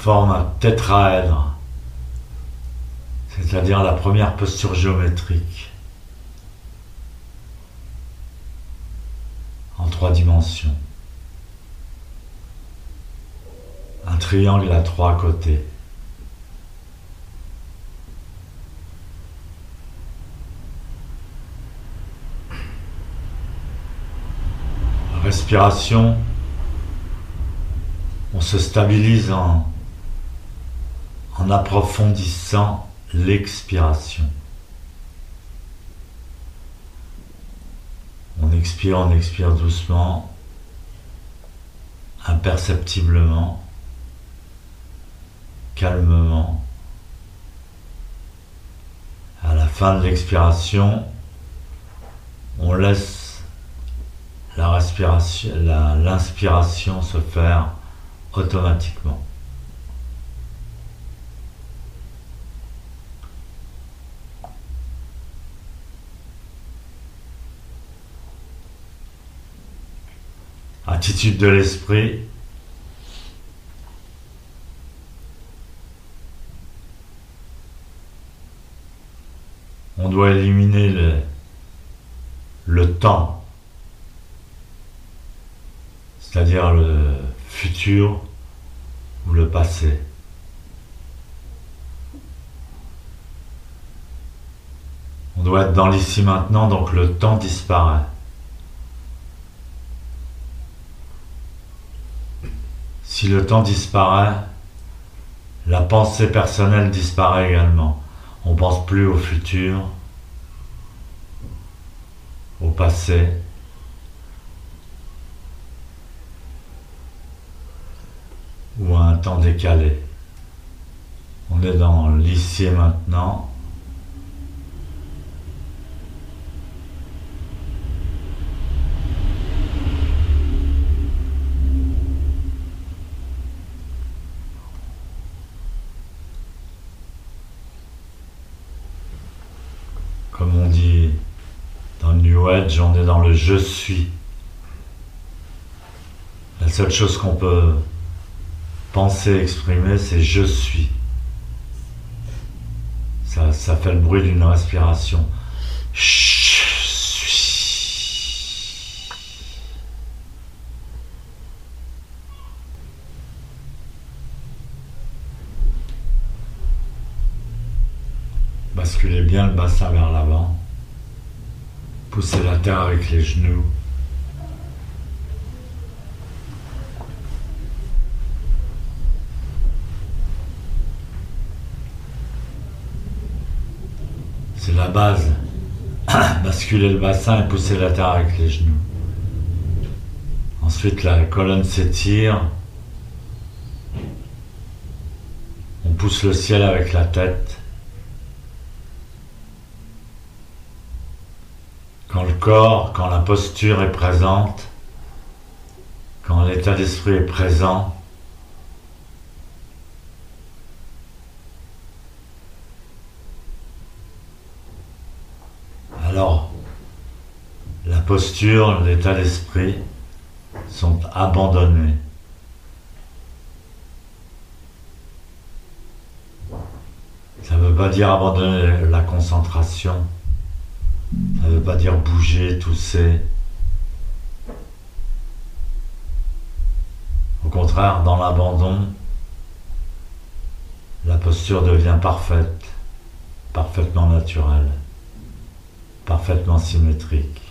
forme un tétraèdre, c'est-à-dire la première posture géométrique en trois dimensions. Un triangle à trois côtés. respiration, on se stabilise en, en approfondissant l'expiration. On expire, on expire doucement, imperceptiblement, calmement. À la fin de l'expiration, on laisse la respiration, l'inspiration se faire automatiquement. Attitude de l'esprit. On doit éliminer le, temps, c'est-à-dire le futur ou le passé. On doit être dans l'ici maintenant, donc le temps disparaît. Si le temps disparaît, la pensée personnelle disparaît également. On pense plus au futur, au passé. ou à un temps décalé. On est dans l'ici et maintenant. Comme on dit dans le New Age, on est dans le je suis. La seule chose qu'on peut penser, exprimer, c'est je suis. Ça, ça fait le bruit d'une respiration. Basculez bien le bassin vers l'avant. Poussez la terre avec les genoux. C'est la base. Basculer le bassin et pousser la terre avec les genoux. Ensuite, la colonne s'étire. On pousse le ciel avec la tête. Quand le corps, quand la posture est présente, quand l'état d'esprit est présent, alors la posture, l'état d'esprit sont abandonnés. Ça ne veut pas dire abandonner la concentration. Ça ne veut pas dire bouger, tousser. Au contraire, dans l'abandon, la posture devient parfaite, parfaitement naturelle, parfaitement symétrique.